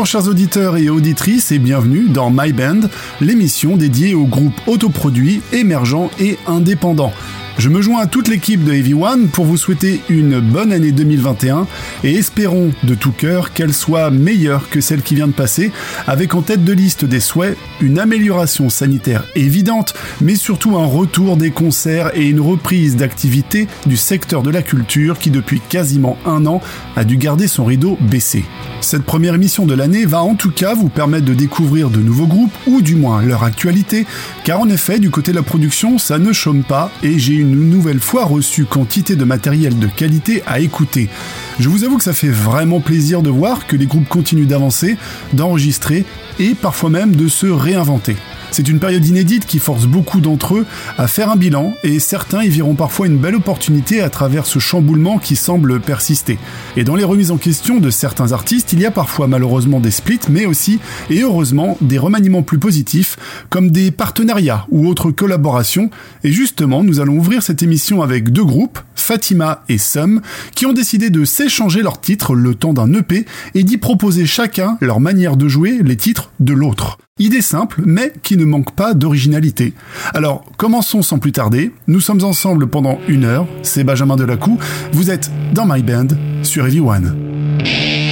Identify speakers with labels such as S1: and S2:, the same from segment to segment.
S1: Bonjour chers auditeurs et auditrices et bienvenue dans My Band, l'émission dédiée aux groupes autoproduits, émergents et indépendants. Je me joins à toute l'équipe de Heavy One pour vous souhaiter une bonne année 2021 et espérons de tout cœur qu'elle soit meilleure que celle qui vient de passer, avec en tête de liste des souhaits une amélioration sanitaire évidente, mais surtout un retour des concerts et une reprise d'activité du secteur de la culture qui depuis quasiment un an a dû garder son rideau baissé. Cette première émission de l'année va en tout cas vous permettre de découvrir de nouveaux groupes ou du moins leur actualité, car en effet du côté de la production ça ne chôme pas et j'ai une nouvelle fois reçu quantité de matériel de qualité à écouter. Je vous avoue que ça fait vraiment plaisir de voir que les groupes continuent d'avancer, d'enregistrer et parfois même de se réinventer. C'est une période inédite qui force beaucoup d'entre eux à faire un bilan et certains y verront parfois une belle opportunité à travers ce chamboulement qui semble persister. Et dans les remises en question de certains artistes, il y a parfois malheureusement des splits, mais aussi, et heureusement, des remaniements plus positifs, comme des partenariats ou autres collaborations. Et justement, nous allons ouvrir cette émission avec deux groupes, Fatima et Sum, qui ont décidé de s'échanger leurs titres le temps d'un EP et d'y proposer chacun leur manière de jouer les titres de l'autre. Idée simple, mais qui ne manque pas d'originalité. Alors, commençons sans plus tarder. Nous sommes ensemble pendant une heure. C'est Benjamin Delacou. Vous êtes dans My Band sur Heavy One.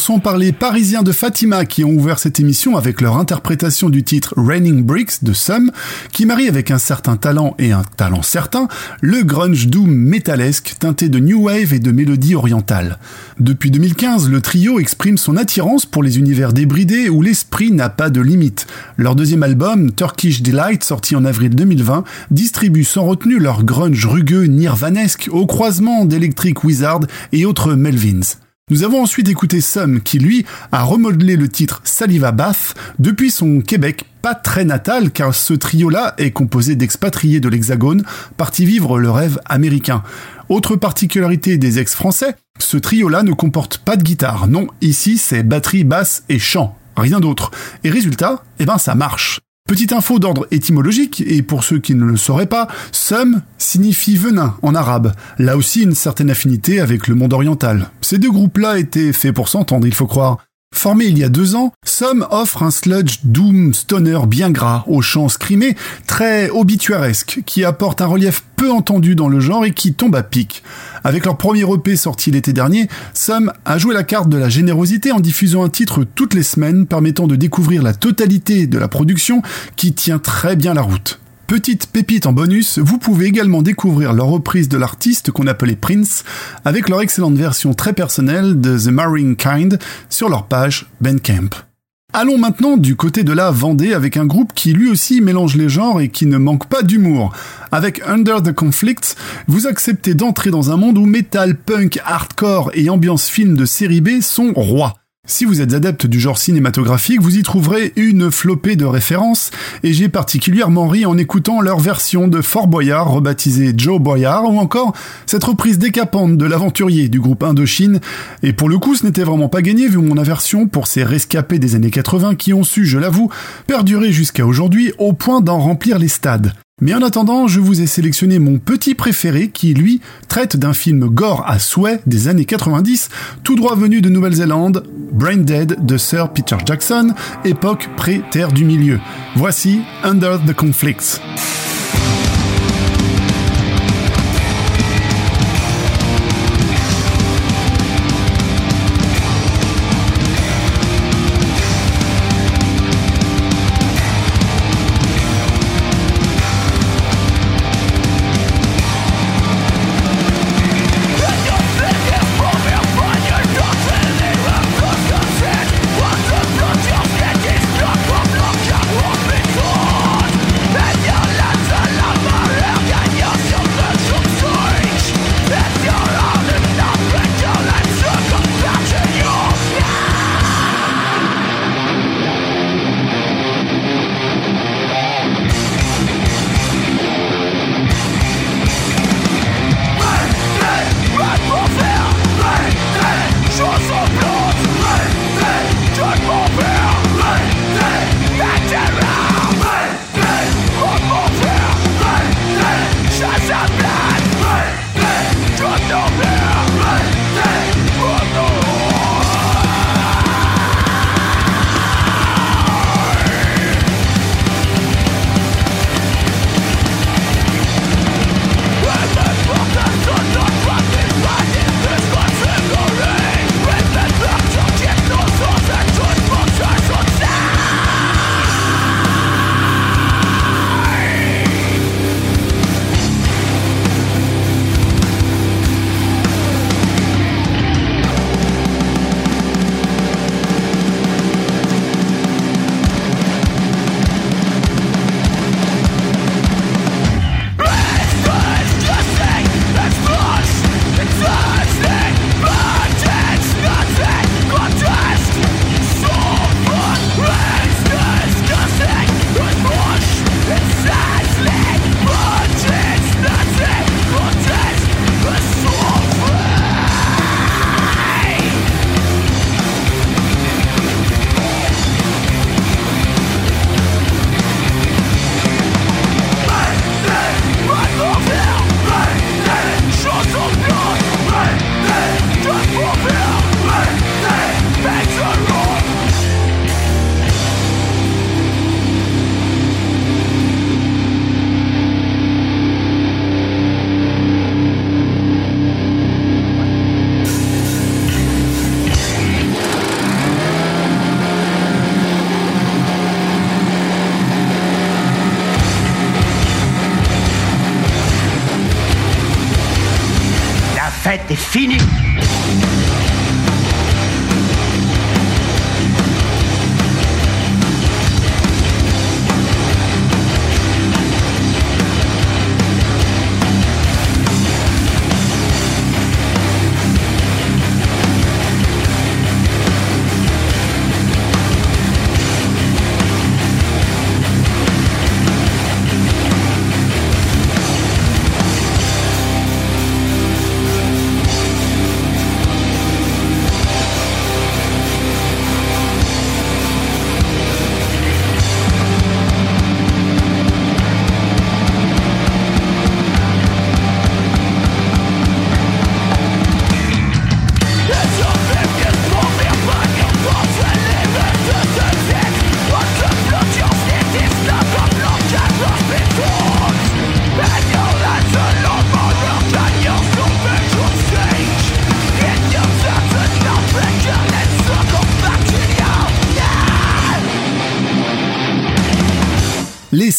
S1: Commençons par les Parisiens de Fatima qui ont ouvert cette émission avec leur interprétation du titre Raining Bricks de Sum, qui marie avec un certain talent et un talent certain le grunge doom métalesque teinté de new wave et de mélodies orientales. Depuis 2015, le trio exprime son attirance pour les univers débridés où l'esprit n'a pas de limite. Leur deuxième album, Turkish Delight, sorti en avril 2020, distribue sans retenue leur grunge rugueux nirvanesque au croisement d'Electric Wizard et autres Melvins. Nous avons ensuite écouté Sum qui, lui, a remodelé le titre Saliva Bath depuis son Québec pas très natal car ce trio-là est composé d'expatriés de l'Hexagone partis vivre le rêve américain. Autre particularité des ex-français, ce trio-là ne comporte pas de guitare. Non, ici c'est batterie, basse et chant. Rien d'autre. Et résultat, eh ben ça marche. Petite info d'ordre étymologique, et pour ceux qui ne le sauraient pas, Sum signifie venin en arabe. Là aussi une certaine affinité avec le monde oriental. Ces deux groupes-là étaient faits pour s'entendre, il faut croire. Formé il y a deux ans, Sum offre un sludge doom stoner bien gras, au chant scrimé, très obituaresque, qui apporte un relief peu entendu dans le genre et qui tombe à pic. Avec leur premier EP sorti l'été dernier, Sum a joué la carte de la générosité en diffusant un titre toutes les semaines permettant de découvrir la totalité de la production qui tient très bien la route. Petite pépite en bonus, vous pouvez également découvrir leur reprise de l'artiste qu'on appelait Prince avec leur excellente version très personnelle de The Marine Kind sur leur page Bandcamp. Allons maintenant du côté de la Vendée avec un groupe qui lui aussi mélange les genres et qui ne manque pas d'humour. Avec Under the Conflict, vous acceptez d'entrer dans un monde où metal, punk, hardcore et ambiance film de série B sont rois. Si vous êtes adepte du genre cinématographique, vous y trouverez une flopée de références, et j'ai particulièrement ri en écoutant leur version de Fort Boyard, rebaptisé Joe Boyard, ou encore cette reprise décapante de l'aventurier du groupe Indochine, et pour le coup ce n'était vraiment pas gagné vu mon aversion pour ces rescapés des années 80 qui ont su, je l'avoue, perdurer jusqu'à aujourd'hui au point d'en remplir les stades. Mais en attendant, je vous ai sélectionné mon petit préféré qui, lui, traite d'un film gore à souhait des années 90, tout droit venu de Nouvelle-Zélande, Brain Dead de Sir Peter Jackson, époque pré-terre du milieu. Voici Under the Conflicts.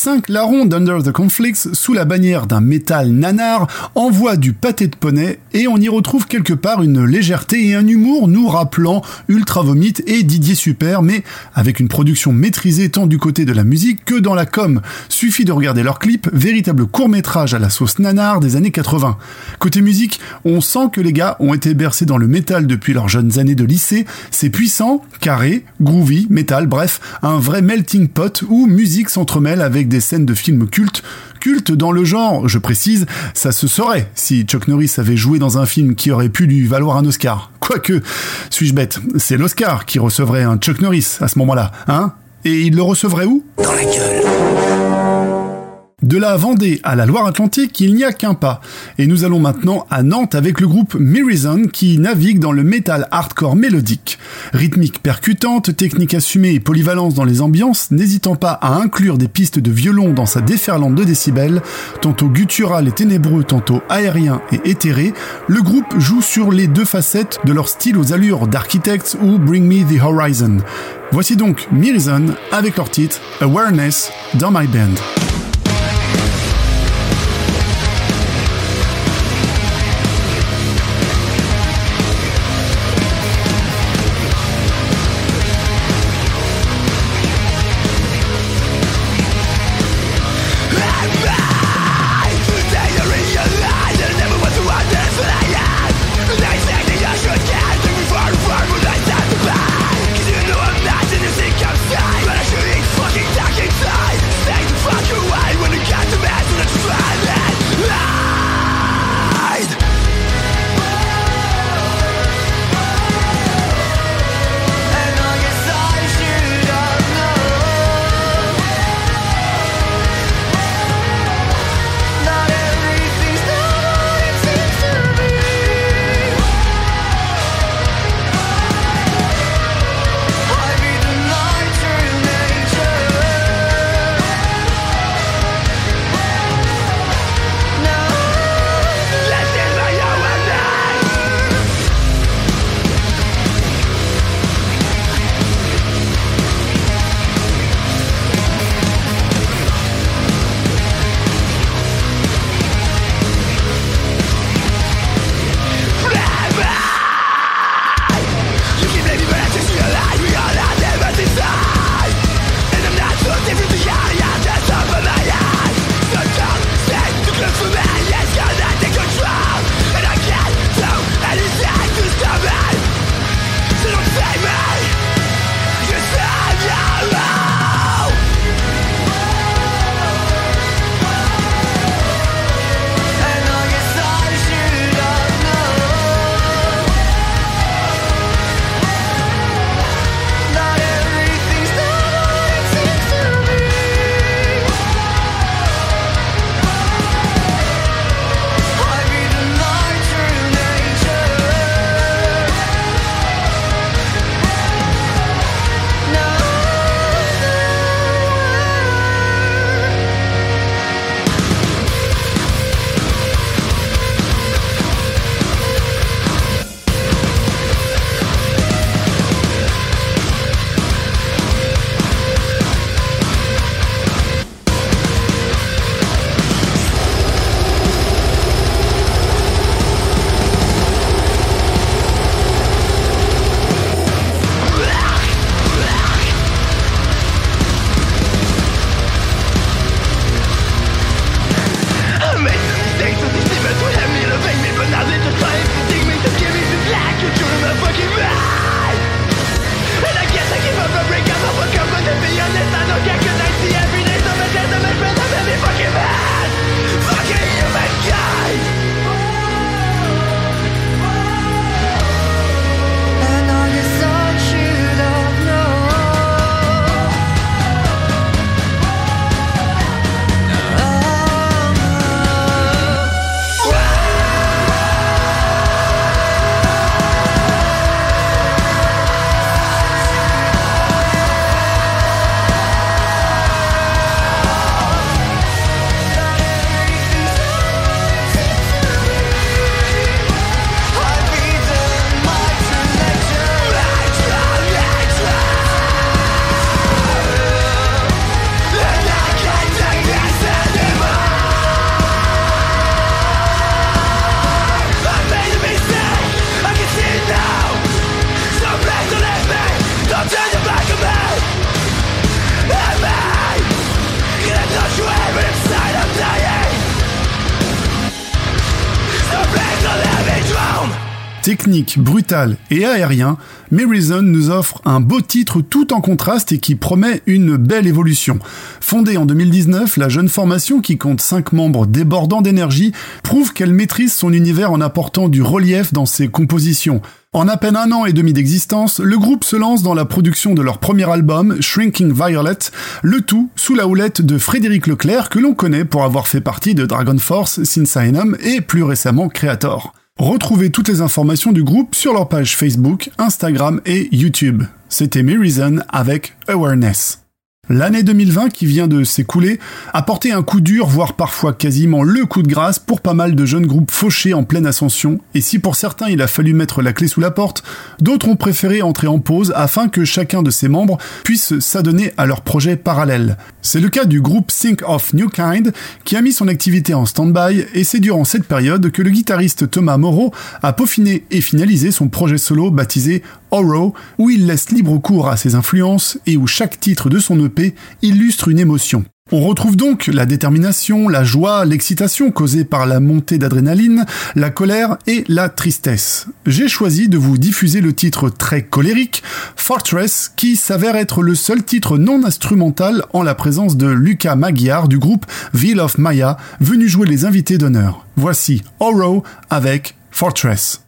S1: 2005, la ronde Under the Conflicts, sous la bannière d'un métal nanar, envoie du pâté de poney et on y retrouve quelque part une légèreté et un humour nous rappelant Ultra Vomit et Didier Super, mais avec une production maîtrisée tant du côté de la musique que dans la com. Suffit de regarder leurs clips, véritable court-métrage à la sauce nanar des années 80. Côté musique, on sent que les gars ont été bercés dans le métal depuis leurs jeunes années de lycée, c'est puissant, carré, groovy, métal, bref, un vrai melting pot où musique s'entremêle avec des scènes de films cultes. Culte dans le genre, je précise, ça se saurait si Chuck Norris avait joué dans un film qui aurait pu lui valoir un Oscar. Quoique, suis-je bête, c'est l'Oscar qui recevrait un Chuck Norris à ce moment-là, hein? Et il le recevrait où?
S2: Dans la gueule.
S1: De la Vendée à la Loire-Atlantique, il n'y a qu'un pas. Et nous allons maintenant à Nantes avec le groupe Mirison qui navigue dans le métal hardcore mélodique. Rythmique percutante, technique assumée et polyvalence dans les ambiances, n'hésitant pas à inclure des pistes de violon dans sa déferlante de décibels, tantôt guttural et ténébreux, tantôt aérien et éthéré, le groupe joue sur les deux facettes de leur style aux allures d'Architects ou Bring Me the Horizon. Voici donc Mirison avec leur titre Awareness dans My Band. Technique, brutal et aérien, Reason nous offre un beau titre tout en contraste et qui promet une belle évolution. Fondée en 2019, la jeune formation qui compte 5 membres débordants d'énergie prouve qu'elle maîtrise son univers en apportant du relief dans ses compositions. En à peine un an et demi d'existence, le groupe se lance dans la production de leur premier album, Shrinking Violet, le tout sous la houlette de Frédéric Leclerc que l'on connaît pour avoir fait partie de Dragon Force, Sinsaenum et plus récemment Creator. Retrouvez toutes les informations du groupe sur leur page Facebook, Instagram et YouTube. C'était Reason avec Awareness. L'année 2020 qui vient de s'écouler a porté un coup dur, voire parfois quasiment le coup de grâce pour pas mal de jeunes groupes fauchés en pleine ascension, et si pour certains il a fallu mettre la clé sous la porte, d'autres ont préféré entrer en pause afin que chacun de ses membres puisse s'adonner à leurs projets parallèles. C'est le cas du groupe Think of New Kind qui a mis son activité en stand-by, et c'est durant cette période que le guitariste Thomas Moreau a peaufiné et finalisé son projet solo baptisé Oro, où il laisse libre cours à ses influences et où chaque titre de son EP illustre une émotion. On retrouve donc la détermination, la joie, l'excitation causée par la montée d'adrénaline, la colère et la tristesse. J'ai choisi de vous diffuser le titre très colérique, Fortress, qui s'avère être le seul titre non instrumental en la présence de Lucas Magyar du groupe Ville of Maya, venu jouer les invités d'honneur. Voici Oro avec Fortress.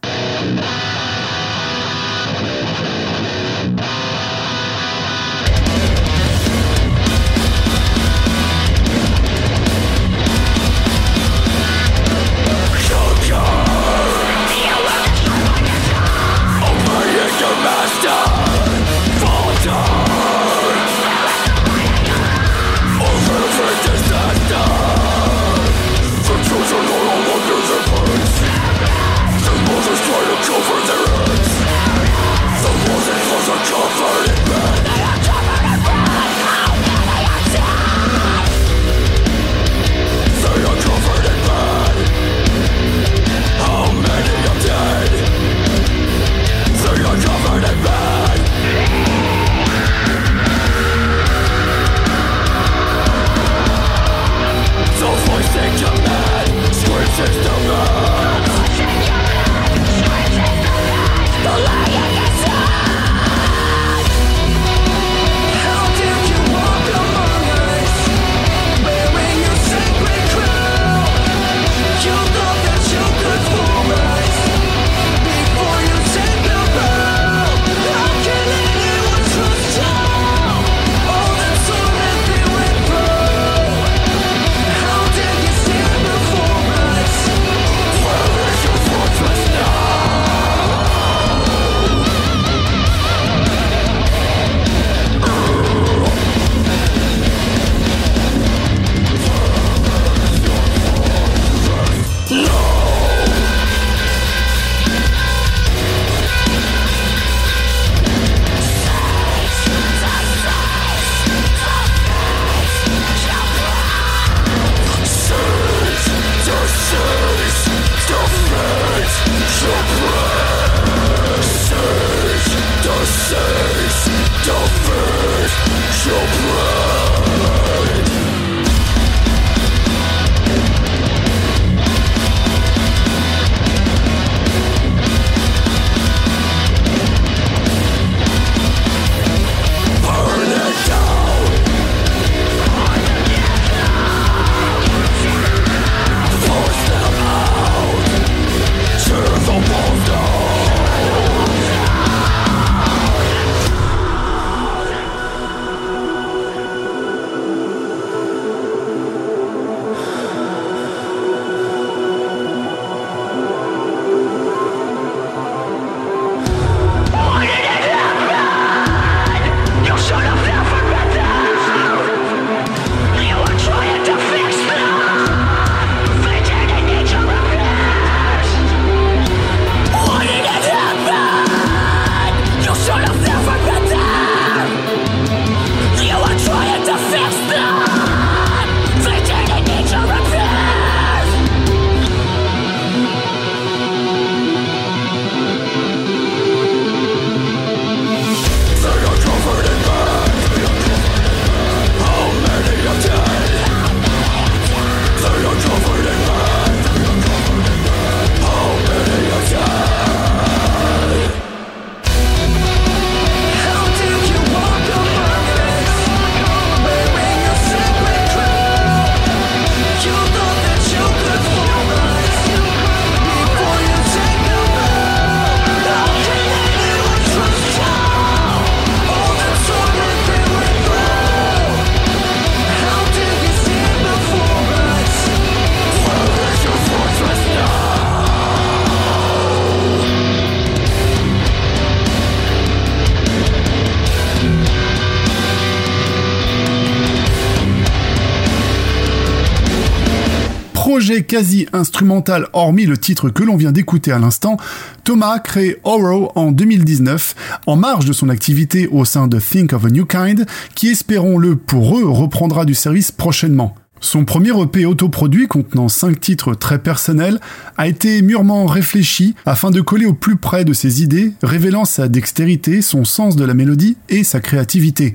S1: Quasi instrumental hormis le titre que l'on vient d'écouter à l'instant, Thomas crée Oro en 2019, en marge de son activité au sein de Think of a New Kind, qui espérons-le pour eux reprendra du service prochainement. Son premier EP autoproduit contenant 5 titres très personnels a été mûrement réfléchi afin de coller au plus près de ses idées, révélant sa dextérité, son sens de la mélodie et sa créativité.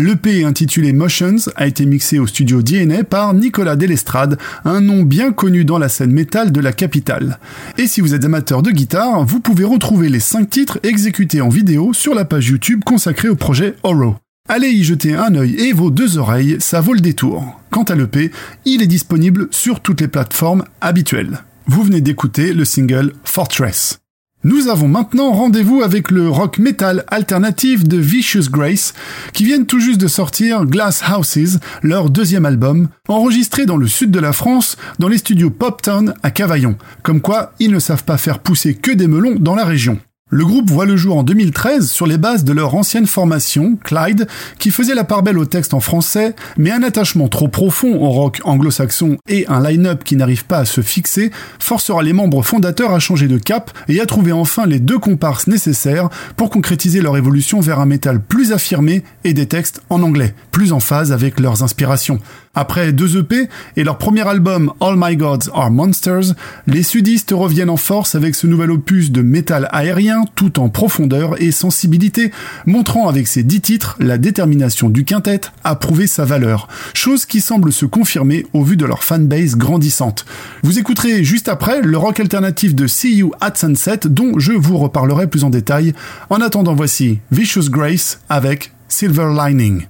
S1: L'EP intitulé Motions a été mixé au studio DNA par Nicolas Delestrade, un nom bien connu dans la scène métal de la capitale. Et si vous êtes amateur de guitare, vous pouvez retrouver les 5 titres exécutés en vidéo sur la page YouTube consacrée au projet Oro. Allez y jeter un œil et vos deux oreilles, ça vaut le détour. Quant à l'EP, il est disponible sur toutes les plateformes habituelles. Vous venez d'écouter le single Fortress. Nous avons maintenant rendez-vous avec le rock metal alternatif de Vicious Grace, qui viennent tout juste de sortir Glass Houses, leur deuxième album, enregistré dans le sud de la France, dans les studios Poptown à Cavaillon. Comme quoi, ils ne savent pas faire pousser que des melons dans la région. Le groupe voit le jour en 2013 sur les bases de leur ancienne formation, Clyde, qui faisait la part belle au texte en français, mais un attachement trop profond au rock anglo-saxon et un line-up qui n'arrive pas à se fixer forcera les membres fondateurs à changer de cap et à trouver enfin les deux comparses nécessaires pour concrétiser leur évolution vers un métal plus affirmé et des textes en anglais, plus en phase avec leurs inspirations. Après deux EP et leur premier album All My Gods Are Monsters, les sudistes reviennent en force avec ce nouvel opus de métal aérien tout en profondeur et sensibilité, montrant avec ses dix titres la détermination du quintet à prouver sa valeur, chose qui semble se confirmer au vu de leur fanbase grandissante. Vous écouterez juste après le rock alternatif de See You at Sunset dont je vous reparlerai plus en détail. En attendant voici Vicious Grace avec Silver Lining.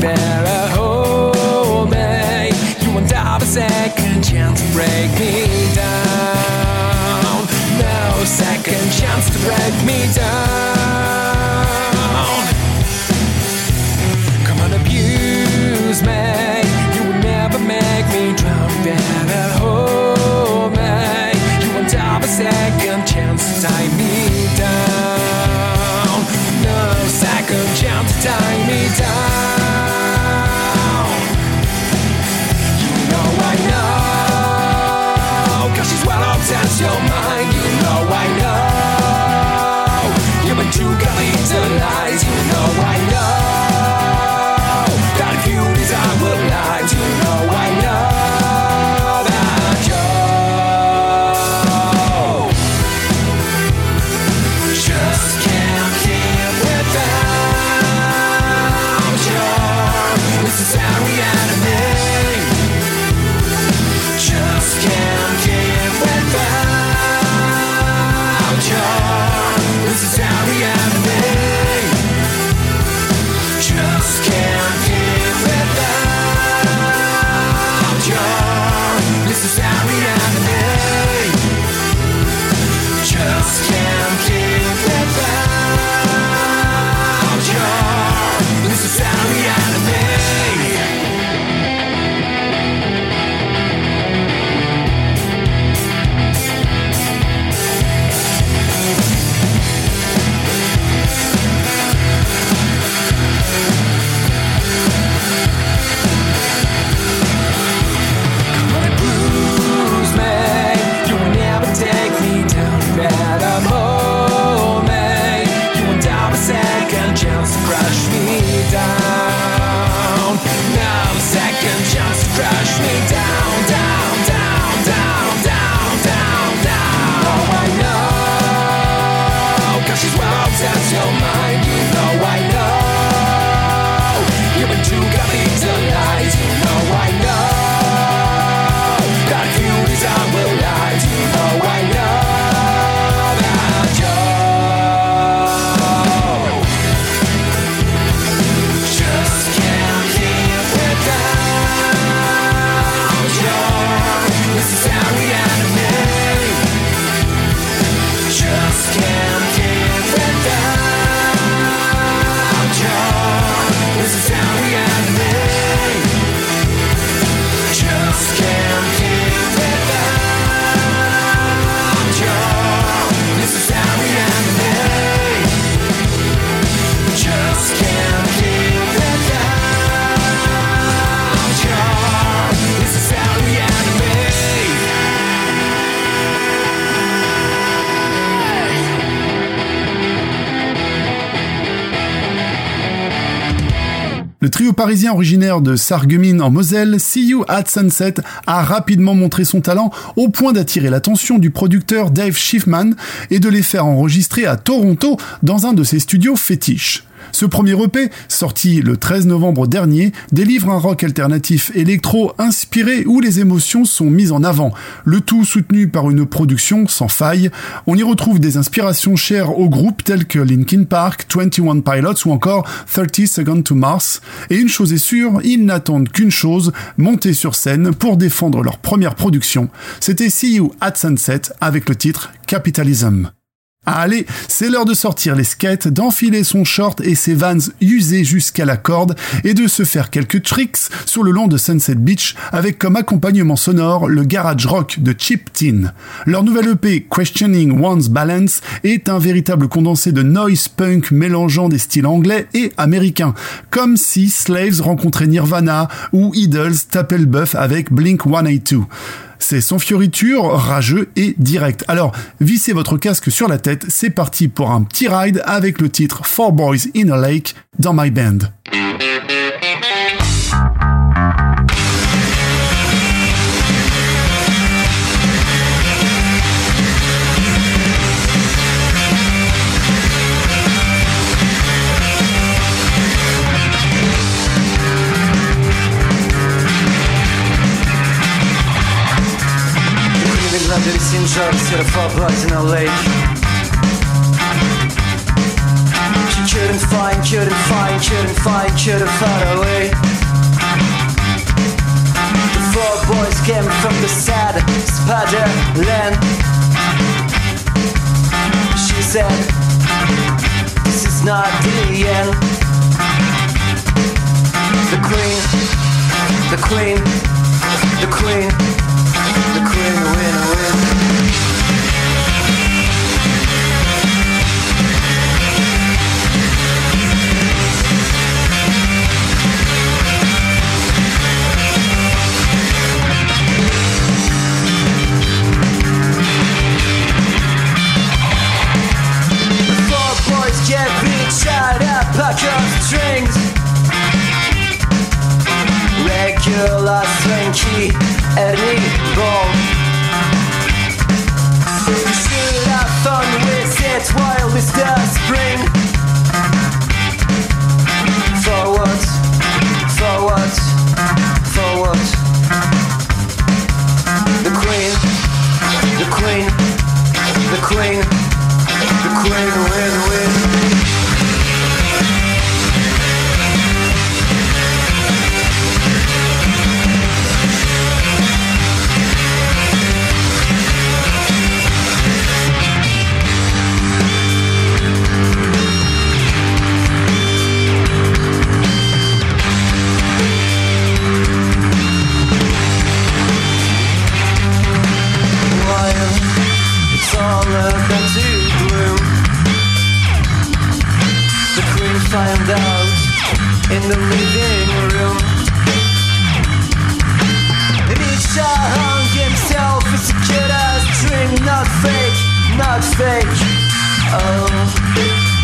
S2: Better hold me. You won't have a second chance to break me down. No second chance to break me down.
S1: Parisien originaire de Sarreguemines en Moselle, See You at Sunset, a rapidement montré son talent au point d'attirer l'attention du producteur Dave Schiffman et de les faire enregistrer à Toronto dans un de ses studios fétiches. Ce premier EP, sorti le 13 novembre dernier, délivre un rock alternatif électro inspiré où les émotions sont mises en avant, le tout soutenu par une production sans faille. On y retrouve des inspirations chères au groupe telles que Linkin Park, 21 Pilots ou encore 30 Seconds to Mars. Et une chose est sûre, ils n'attendent qu'une chose, monter sur scène pour défendre leur première production. C'était See You at Sunset avec le titre Capitalism. Allez, c'est l'heure de sortir les skates, d'enfiler son short et ses vans usés jusqu'à la corde et de se faire quelques tricks sur le long de Sunset Beach avec comme accompagnement sonore le garage rock de Chip Tin. Leur nouvelle EP Questioning One's Balance est un véritable condensé de noise punk mélangeant des styles anglais et américains, comme si Slaves rencontraient Nirvana ou Idols tapaient le bœuf avec Blink 182. C'est sans fioriture, rageux et direct. Alors, vissez votre casque sur la tête, c'est parti pour un petit ride avec le titre Four Boys in a Lake dans My Band.
S3: Legendary Sinjar, Serapha Boys in a lake. She Couldn't find, couldn't find, couldn't find, couldn't find a way. The four boys came from the sad spider land. She said, This is not the end. The queen, the queen, the queen, the queen, win, Nietzsche hung himself as a kid as dream, not fake, not fake. Oh,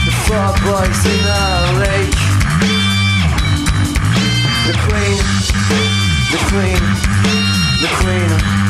S3: the four boys in a lake. The queen, the queen, the queen,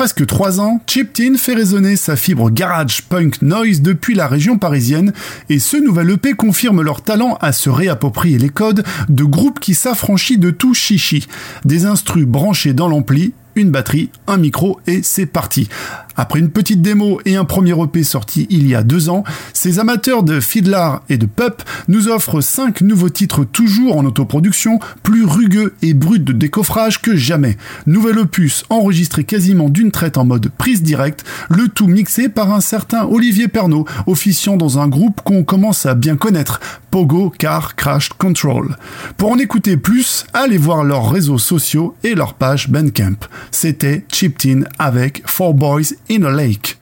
S1: presque trois ans, Chiptin fait résonner sa fibre garage punk noise depuis la région parisienne et ce nouvel EP confirme leur talent à se réapproprier les codes de groupes qui s'affranchit de tout chichi. Des instrus branchés dans l'ampli, une batterie, un micro et c'est parti. Après une petite démo et un premier EP sorti il y a deux ans, ces amateurs de fiddler et de pup nous offrent cinq nouveaux titres toujours en autoproduction, plus rugueux et bruts de décoffrage que jamais. Nouvel opus enregistré quasiment d'une traite en mode prise directe, le tout mixé par un certain Olivier Pernaud, officiant dans un groupe qu'on commence à bien connaître, Pogo Car Crash Control. Pour en écouter plus, allez voir leurs réseaux sociaux et leur page Bandcamp. C'était Chiptin avec Four Boys in a Lake.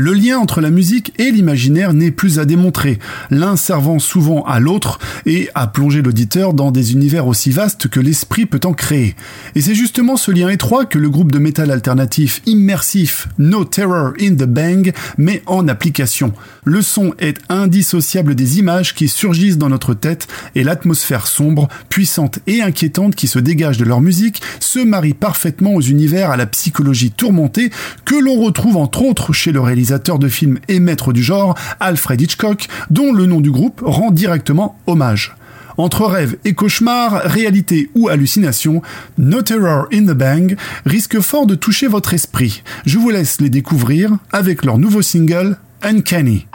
S1: Le lien entre la musique et l'imaginaire n'est plus à démontrer, l'un servant souvent à l'autre et à plonger l'auditeur dans des univers aussi vastes que l'esprit peut en créer. Et c'est justement ce lien étroit que le groupe de métal alternatif immersif No Terror in the Bang met en application. Le son est indissociable des images qui surgissent dans notre tête et l'atmosphère sombre, puissante et inquiétante qui se dégage de leur musique se marie parfaitement aux univers à la psychologie tourmentée que l'on retrouve entre autres chez le réalisateur de films et maître du genre, Alfred Hitchcock, dont le nom du groupe rend directement hommage. Entre rêve et cauchemar, réalité ou hallucination, No Terror in the Bang risque fort de toucher votre esprit. Je vous laisse les découvrir avec leur nouveau single, Uncanny.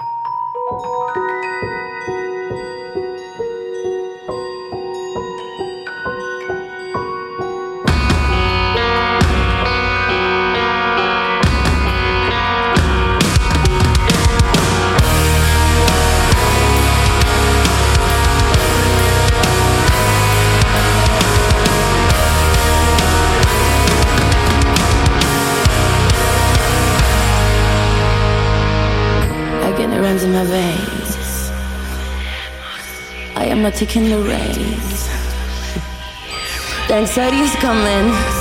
S4: chicken the rays. Dancetti is coming.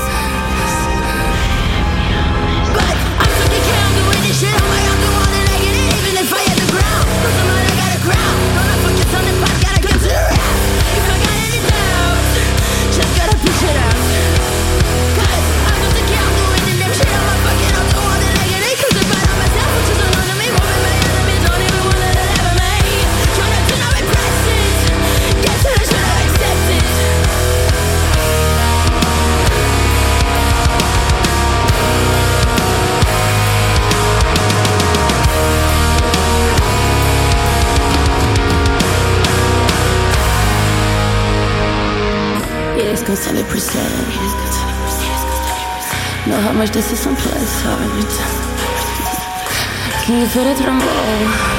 S4: Feel it rumble?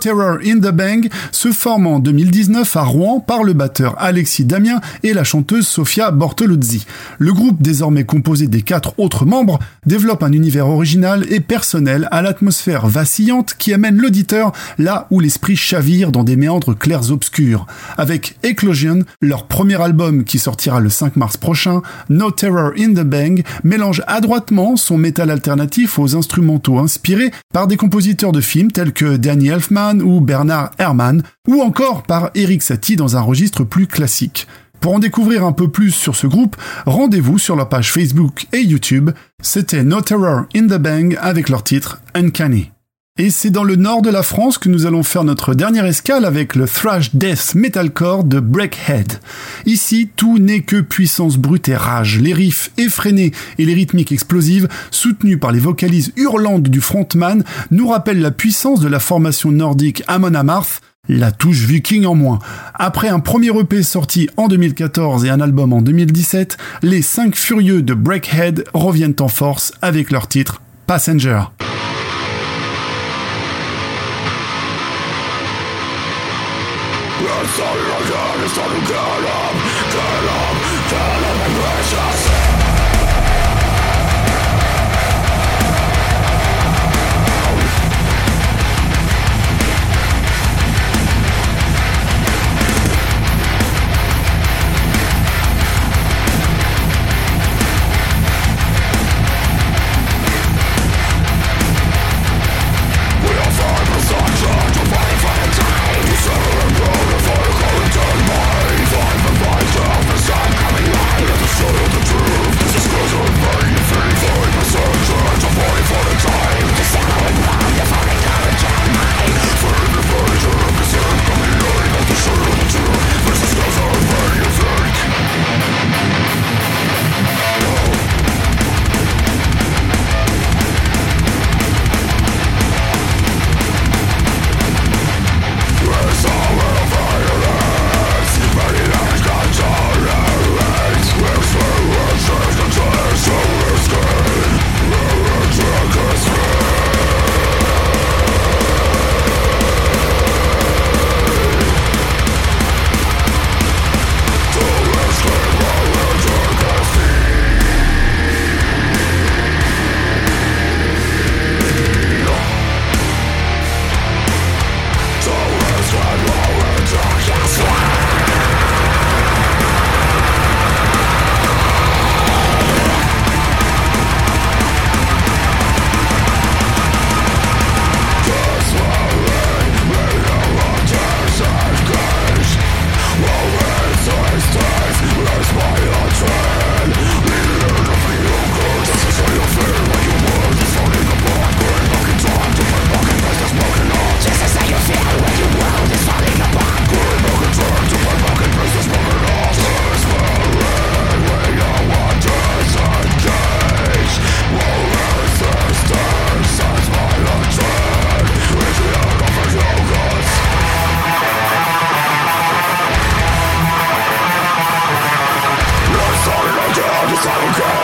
S1: Terror in the Bang se forme en 2019 à Rouen par le batteur Alexis Damien et la chanteuse Sofia Bortoluzzi. Le groupe, désormais composé des quatre autres membres, développe un univers original et personnel à l'atmosphère vacillante qui amène l'auditeur là où l'esprit chavire dans des méandres clairs obscurs. Avec Eclosion, leur premier album qui sortira le 5 mars prochain, No Terror in the Bang mélange adroitement son métal alternatif aux instrumentaux inspirés par des compositeurs de films tels que Danny Elfman ou Bernard Herrmann, ou encore par Eric Satie dans un registre plus classique. Pour en découvrir un peu plus sur ce groupe, rendez-vous sur leur page Facebook et YouTube. C'était No Terror in the Bang avec leur titre Uncanny. Et c'est dans le nord de la France que nous allons faire notre dernière escale avec le thrash death metalcore de Breakhead. Ici, tout n'est que puissance brute et rage. Les riffs effrénés et les rythmiques explosives, soutenues par les vocalises hurlantes du frontman, nous rappellent la puissance de la formation nordique Amon Amarth, la touche viking en moins. Après un premier EP sorti en 2014 et un album en 2017, les 5 furieux de Breakhead reviennent en force avec leur titre Passenger.
S2: Passenger Falcão.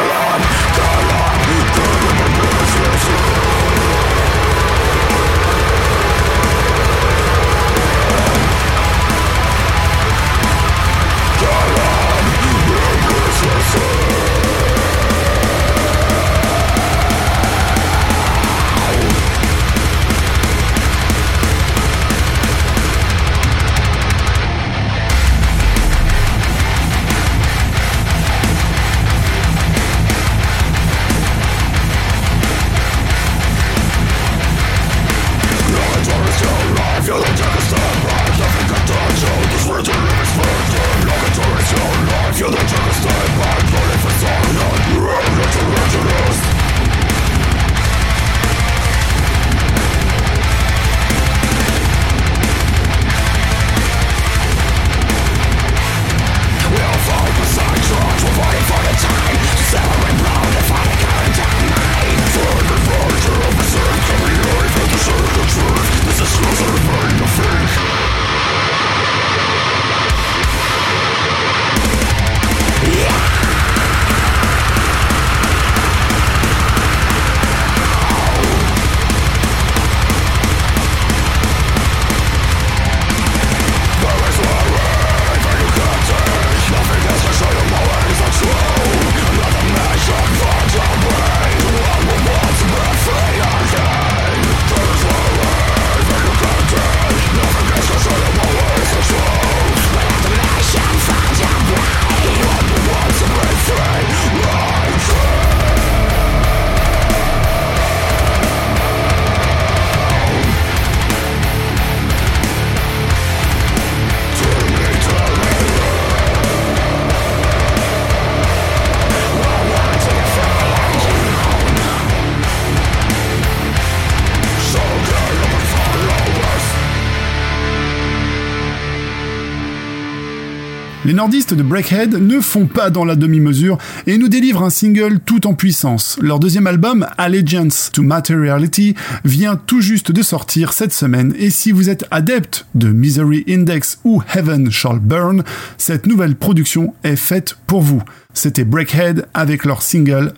S1: Les nordistes de Breakhead ne font pas dans la demi-mesure et nous délivrent un single tout en puissance. Leur deuxième album, Allegiance to Materiality, vient tout juste de sortir cette semaine et si vous êtes adepte de Misery Index ou Heaven Shall Burn, cette nouvelle production est faite pour vous. C'était Breakhead avec leur single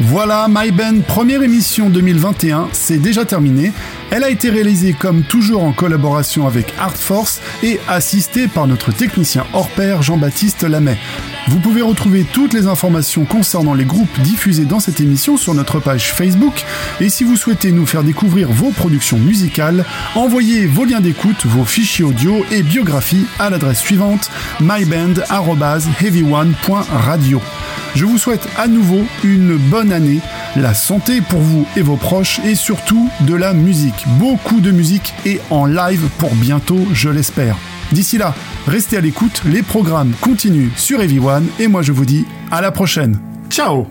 S1: Voilà, My Band première émission 2021, c'est déjà terminé. Elle a été réalisée comme toujours en collaboration avec Art Force et assistée par notre technicien hors pair Jean-Baptiste Lamet. Vous pouvez retrouver toutes les informations concernant les groupes diffusés dans cette émission sur notre page Facebook et si vous souhaitez nous faire découvrir vos productions musicales, envoyez vos liens d'écoute, vos fichiers audio et biographies à l'adresse suivante myband@heavyone.radio. Je vous souhaite à nouveau une bonne année, la santé pour vous et vos proches et surtout de la musique. Beaucoup de musique et en live pour bientôt, je l'espère. D'ici là, restez à l'écoute, les programmes continuent sur Everyone et moi je vous dis à la prochaine. Ciao